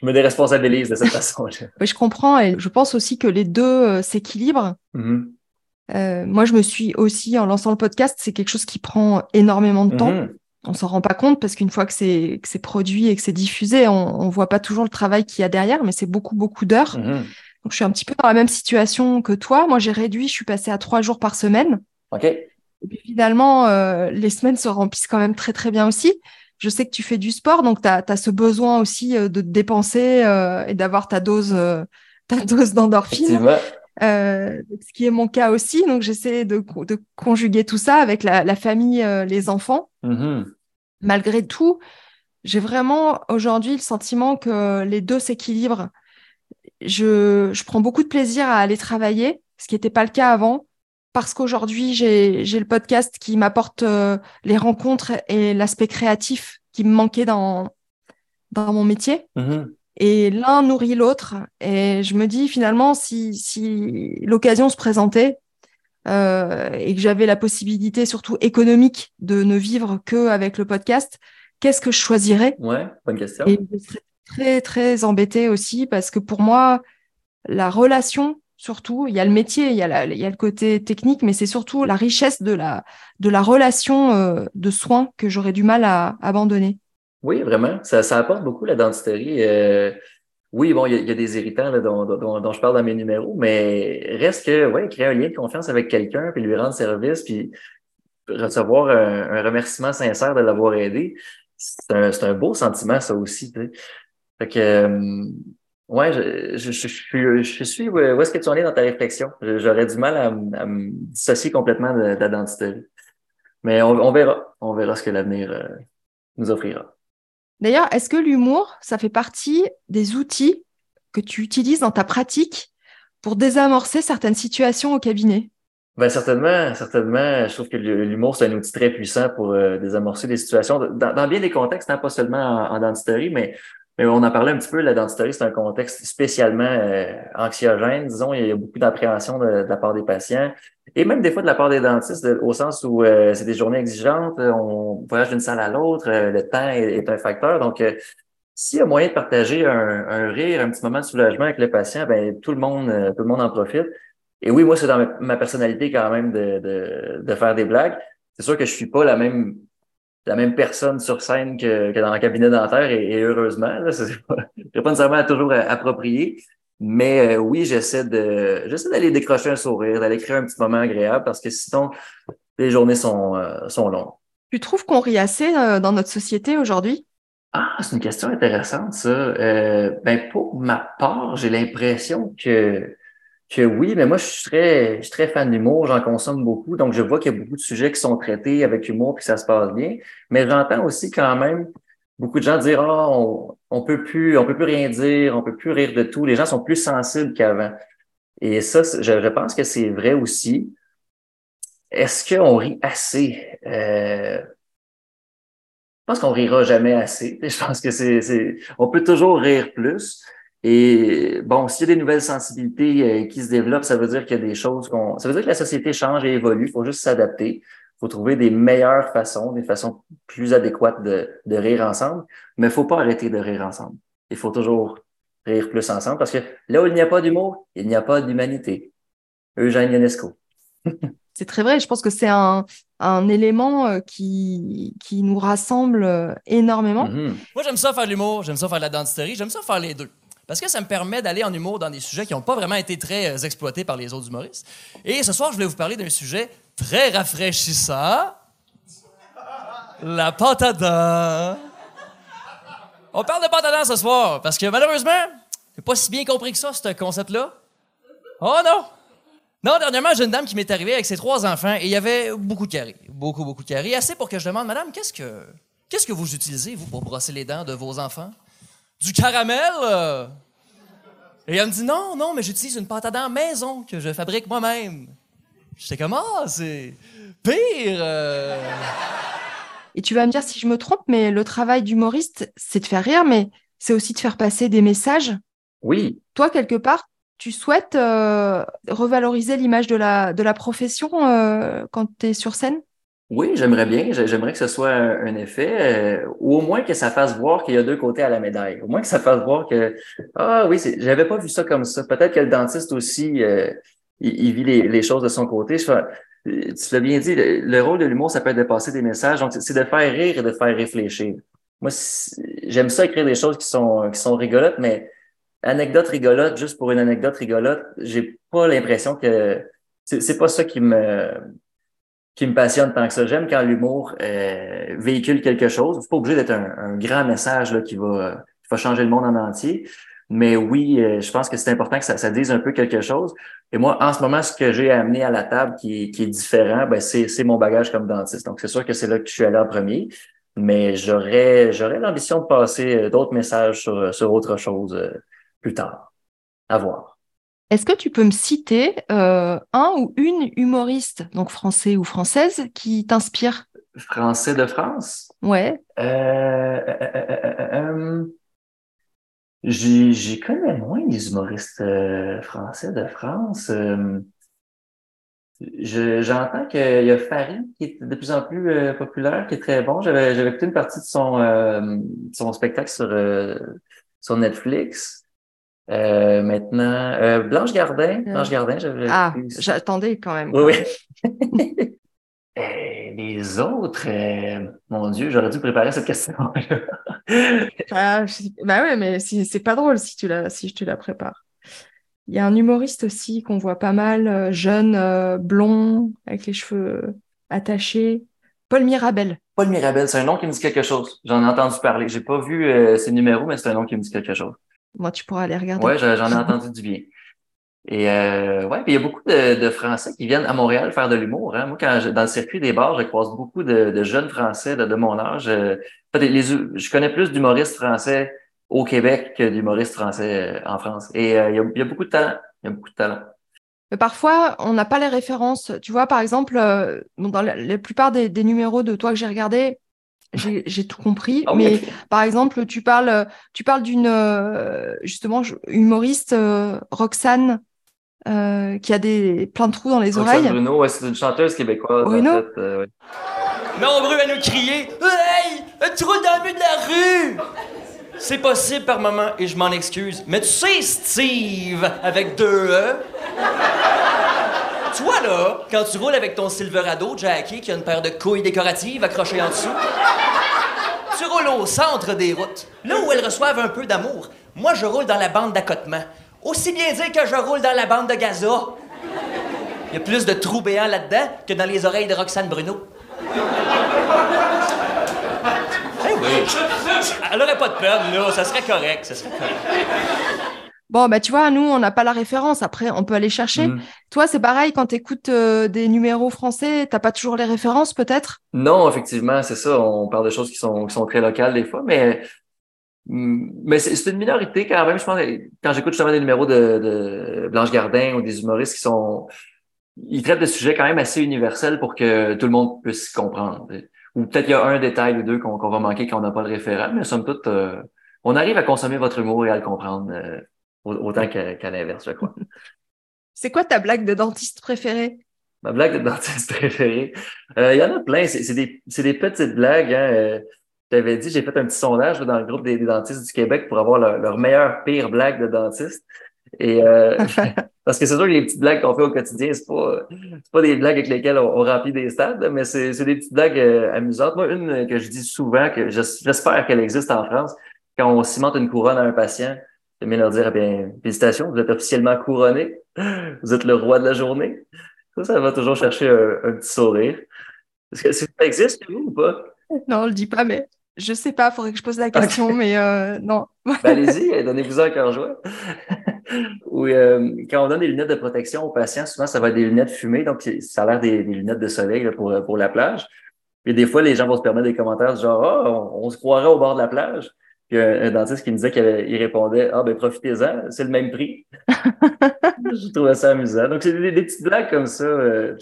Je me déresponsabilise de cette façon. Oui, je comprends et je pense aussi que les deux euh, s'équilibrent. Mm-hmm. moi, je me suis aussi, en lançant le podcast, c'est quelque chose qui prend énormément de temps. Mm-hmm on s'en rend pas compte parce qu'une fois que c'est c'est produit et que c'est diffusé, on, on voit pas toujours le travail qu'il y a derrière, mais c'est beaucoup beaucoup d'heures. Mhm. Donc je suis un petit peu dans la même situation que toi. Moi j'ai réduit, je suis passée à trois jours par semaine. Ok. Et puis finalement, euh, les semaines se remplissent quand même très très bien aussi. Je sais que tu fais du sport, donc tu as, ce besoin aussi euh, de te dépenser euh, et d'avoir ta dose ta dose d'endorphine. Euh, ce qui est mon cas aussi. Donc, j'essaie de, de, conjuguer tout ça avec la, la famille, euh, les enfants. Mm-hmm. Malgré tout, j'ai vraiment aujourd'hui le sentiment que les deux s'équilibrent. Je, je, prends beaucoup de plaisir à aller travailler, ce qui n'était pas le cas avant, parce qu'aujourd'hui, j'ai le podcast qui m'apporte euh, les rencontres et l'aspect créatif qui me manquait dans, dans mon métier. Mm-hmm. Et l'un nourrit l'autre. Et je me dis finalement, si, si l'occasion se présentait euh, et que j'avais la possibilité, surtout économique, de ne vivre que avec le podcast, qu'est-ce que je choisirais? Ouais, question. Et je serais très très embêtée aussi parce que pour moi, la relation surtout. Il y a le métier, il y a, il y a le côté technique, mais c'est surtout la richesse de la, de la relation euh, de soins que j'aurais du mal à abandonner. Oui, vraiment. Ça, ça apporte beaucoup la dentisterie. Euh, oui, bon, il y, a des irritants dont, dont, je parle dans mes numéros, mais reste que, ouais, créer un lien de confiance avec quelqu'un, puis lui rendre service, puis recevoir un, remerciement sincère de l'avoir aidé, c'est un, un, beau sentiment, ça aussi. Tu sais. Fait que, euh, ouais, je, je, je, je, suis où, est-ce que tu en es dans ta réflexion? J'aurais du mal à, à, me dissocier complètement de, la dentisterie. Mais on, on, verra. On verra ce que l'avenir euh, nous offrira. D'ailleurs, est-ce que l'humour, ça fait partie des outils que tu utilises dans ta pratique pour désamorcer certaines situations au cabinet? Ben certainement, certainement. Je trouve que l'humour, c'est un outil très puissant pour euh, désamorcer des situations dans, bien des contextes, hein, pas seulement en, dentisterie, mais Mais on en parlait un petit peu, la dentisterie, c'est un contexte spécialement euh, anxiogène, disons. Il y a beaucoup d'appréhension de, la part des patients et même des fois de la part des dentistes, au sens où euh, c'est des journées exigeantes, on voyage d'une salle à l'autre, euh, le temps est, un facteur. Donc, s'il y a moyen de partager un, rire, un petit moment de soulagement avec le patient, ben tout le monde, tout le monde en profite. Et oui, moi, c'est dans ma, personnalité quand même de, de, de faire des blagues. C'est sûr que je suis pas la même la même personne sur scène que, que dans le cabinet dentaire et, et heureusement, là, c'est pas, pas nécessairement toujours approprié. Mais euh, oui, j'essaie de j'essaie d'aller décrocher un sourire, d'aller créer un petit moment agréable parce que sinon, les journées sont, euh, sont longues. Tu trouves qu'on rit assez euh, dans notre société aujourd'hui? Ah, c'est une question intéressante, ça. ben, pour ma part, j'ai l'impression que que oui, mais moi, je suis très, je suis très fan d'humour, j'en consomme beaucoup, donc je vois qu'il y a beaucoup de sujets qui sont traités avec humour, puis ça se passe bien. Mais j'entends aussi quand même beaucoup de gens dire Ah, on, on peut plus, on peut plus rien dire, on peut plus rire de tout. Les gens sont plus sensibles qu'avant. Et ça, je, pense que c'est vrai aussi. Est-ce qu'on rit assez? Euh, je pense qu'on rira jamais assez. Je pense que c'est, on peut toujours rire plus. Et bon, s'il y a des nouvelles sensibilités euh, qui se développent, ça veut dire qu'il y a des choses qu'on. Ça veut dire que la société change et évolue. Il faut juste s'adapter. Il faut trouver des meilleures façons, des façons plus adéquates de, de rire ensemble. Mais il ne faut pas arrêter de rire ensemble. Il faut toujours rire plus ensemble parce que là où il n'y a pas d'humour, il n'y a pas d'humanité. Eugène Ionesco. c'est très vrai. Je pense que c'est un, un élément euh, qui, qui nous rassemble euh, énormément. Mm-hmm. Moi, j'aime ça faire l'humour, j'aime ça faire la dentisterie, j'aime ça faire les deux parce que ça me permet d'aller en humour dans des sujets qui n'ont pas vraiment été très euh, exploités par les autres humoristes. Et ce soir, je voulais vous parler d'un sujet très rafraîchissant. La pâte On parle de pâte ce soir, parce que malheureusement, j'ai pas si bien compris que ça, ce concept-là. Oh non! Non, dernièrement, j'ai une dame qui m'est arrivée avec ses trois enfants et il y avait beaucoup de carrés. Beaucoup, beaucoup de carrés. Assez pour que je demande, Madame, qu'est-ce que, qu'est-ce que vous utilisez, vous, pour brosser les dents de vos enfants? Du caramel? Euh? Et elle me dit non, non, mais j'utilise une pâte à dents maison que je fabrique moi-même. J'étais comme ah, c'est pire. Euh. Et tu vas me dire si je me trompe, mais le travail d'humoriste, c'est de faire rire, mais c'est aussi de faire passer des messages. Oui. Toi, quelque part, tu souhaites euh, revaloriser l'image de la, de la profession quand tu es sur scène? Oui, j'aimerais bien. J'aimerais que ce soit un, effet, euh, ou au moins que ça fasse voir qu'il y a deux côtés à la médaille. Au moins que ça fasse voir que ah oui, j'avais pas vu ça comme ça. Peut-être que le dentiste aussi, euh, il, vit les, choses de son côté. Je tu l'as bien dit, le, rôle de l'humour, ça peut être de passer des messages. Donc, c'est de faire rire et de faire réfléchir. Moi, j'aime ça écrire des choses qui sont qui sont rigolotes, mais anecdote rigolote, juste pour une anecdote rigolote, j'ai pas l'impression que c'est pas ça qui me qui me passionne tant que ça. J'aime quand l'humour euh, véhicule quelque chose. C'est pas obligé d'être un, grand message là, qui, va, qui va changer le monde en entier. Mais oui, euh, je pense que c'est important que ça, ça, dise un peu quelque chose. Et moi, en ce moment, ce que j'ai amené à la table qui, qui est différent, ben, c'est mon bagage comme dentiste. Donc, c'est sûr que c'est là que je suis allé en premier. Mais j'aurais j'aurais l'ambition de passer euh, d'autres messages sur, sur autre chose plus tard. À voir. Est-ce que tu peux me citer euh, un ou une humoriste, donc français ou française, qui t'inspire? Français de France? Ouais. Euh, euh, J'y connais moins les humoristes français de France. J'entends qu'il y a Farid qui est de plus en plus populaire, qui est très bon. J'avais écouté une partie de son, son spectacle sur, sur Netflix. Euh, maintenant, euh, Blanche Gardin. Euh. Blanche Gardin, j'avais. Ah, j'attendais quand même. Oui, oui. les autres, mon Dieu, j'aurais dû préparer cette question-là. ah, bah ouais, mais c'est pas drôle si, tu la, si je te la prépare. Il y a un humoriste aussi qu'on voit pas mal, jeune, blond, avec les cheveux attachés. Paul Mirabel. Paul Mirabel, c'est un nom qui me dit quelque chose. J'en ai entendu parler. J'ai pas vu ses numéros, mais c'est un nom qui me dit quelque chose. Moi, tu pourras aller regarder. Oui, j'en ai entendu du bien. Et euh, ouais, puis il y a beaucoup de, de, Français qui viennent à Montréal faire de l'humour. Hein. Moi, quand je, dans le circuit des bars, je croise beaucoup de, de jeunes Français de, de mon âge. Euh, les, je connais plus d'humoristes français au Québec que d'humoristes français euh, en France. Et euh, il, y a, il, y a, beaucoup de talent. Il y a beaucoup de talent. Mais parfois, on n'a pas les références. Tu vois, par exemple, dans la, plupart des, des, numéros de toi que j'ai regardé, j'ai tout compris. Ah mais oui. par exemple, tu parles, tu parles d'une euh, justement humoriste euh, Roxane euh, qui a des plein de trous dans les Roxane oreilles. Bruno, ouais, c'est une chanteuse québécoise. Bruno? En fait, euh, ouais. Nombreux à nous crier Hey, un trou dans le de la rue C'est possible par moment et je m'en excuse. Mais tu sais, Steve, avec deux E. Toi, là, quand tu roules avec ton Silverado, Jackie, qui a une paire de couilles décoratives accrochées en dessous, tu roules au centre des routes, là où elles reçoivent un peu d'amour. Moi, je roule dans la bande d'accotement. Aussi bien dire que je roule dans la bande de Gaza. Il y a plus de trous béants là-dedans que dans les oreilles de Roxane Bruno. Eh oui. Elle aurait pas de peine, là. Ça serait correct. Ça serait correct. Bon, bah tu vois, nous, on n'a pas la référence. Après, on peut aller chercher. Mm. Toi, c'est pareil, quand tu écoutes des numéros français, t'as pas toujours les références, peut-être? Non, effectivement, c'est ça. On parle de choses qui sont, qui sont très locales des fois, mais, mm, mais c'est une minorité quand même. Je pense quand j'écoute justement des numéros de, de Blanche Gardin ou des humoristes qui sont. Ils traitent de sujets quand même assez universels pour que tout le monde puisse comprendre. Ou peut-être il y a un détail ou deux qu'on va manquer quand on n'a pas le référent, mais somme toute, euh, on arrive à consommer votre humour et à le comprendre euh, autant qu'à l'inverse, je crois. C'est quoi ta blague de dentiste préférée? Ma blague de dentiste préférée. Euh, Il y en a plein. C'est c'est des, c'est des petites blagues. Hein. Euh, je t'avais dit, j'ai fait un petit sondage dans le groupe des, des dentistes du Québec pour avoir leur, leur meilleure pire blague de dentiste. Et euh, parce que c'est sûr que les petites blagues qu'on fait au quotidien, c'est pas c'est pas des blagues avec lesquelles on, on remplit des stades, mais c'est c'est des petites blagues amusantes. Moi, une que je dis souvent, que j'es- j'espère qu'elle existe en France, quand on cimente une couronne à un patient, j'aime bien leur dire, eh bien, félicitations, vous êtes officiellement couronné, vous êtes le roi de la journée. Ça, ça va toujours chercher un, un petit sourire. Est-ce que ça existe chez vous ou pas? Non, on le dit pas, mais je sais pas, faudrait que je pose la question, mais euh, non. Ben, allez-y, euh, donnez-vous un cœur joie. Ou euh, quand on donne des lunettes de protection aux patients, souvent ça va être des lunettes fumées, donc ça a l'air des, des lunettes de soleil là, pour, pour la plage. Et des fois, les gens vont se permettre des commentaires du genre Ah, on, on se croirait au bord de la plage. Puis un, un dentiste qui me disait qu'il répondait Ah ben profitez-en, c'est le même prix. Je trouvais ça amusant. Donc, c'est des, des petites blagues comme ça, euh,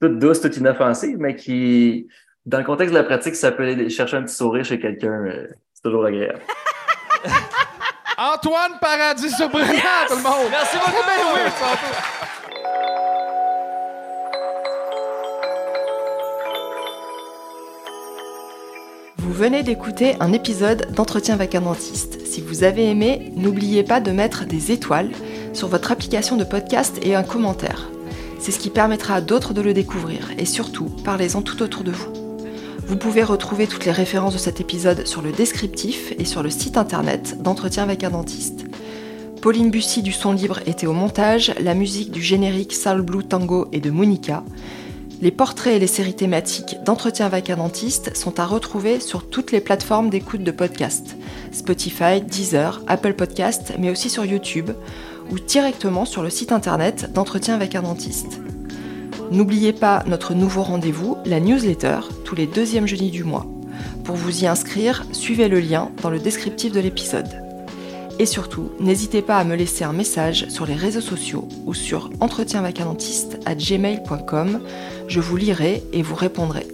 toutes douces, toutes inoffensives, mais qui, dans le contexte de la pratique, ça peut aller chercher un petit sourire chez quelqu'un. euh, c'est toujours agréable. Antoine Paradis surprenant, tout le monde. Merci beaucoup. Venez d'écouter un épisode d'Entretien avec un dentiste. Si vous avez aimé, n'oubliez pas de mettre des étoiles sur votre application de podcast et un commentaire. C'est ce qui permettra à d'autres de le découvrir et surtout, parlez-en tout autour de vous. Vous pouvez retrouver toutes les références de cet épisode sur le descriptif et sur le site internet d'Entretien avec un dentiste. Pauline Bussy du Son Libre était au montage, la musique du générique Soul Blue Tango et de Monica. Les portraits et les séries thématiques d'Entretien avec un dentiste sont à retrouver sur toutes les plateformes d'écoute de podcasts Spotify, Deezer, Apple Podcasts, mais aussi sur YouTube ou directement sur le site internet d'Entretien avec un dentiste. N'oubliez pas notre nouveau rendez-vous, la newsletter, tous les deuxièmes jeudis du mois. Pour vous y inscrire, suivez le lien dans le descriptif de l'épisode. Et surtout, n'hésitez pas à me laisser un message sur les réseaux sociaux ou sur entretienvacadentiste à gmail.com. Je vous lirai et vous répondrai.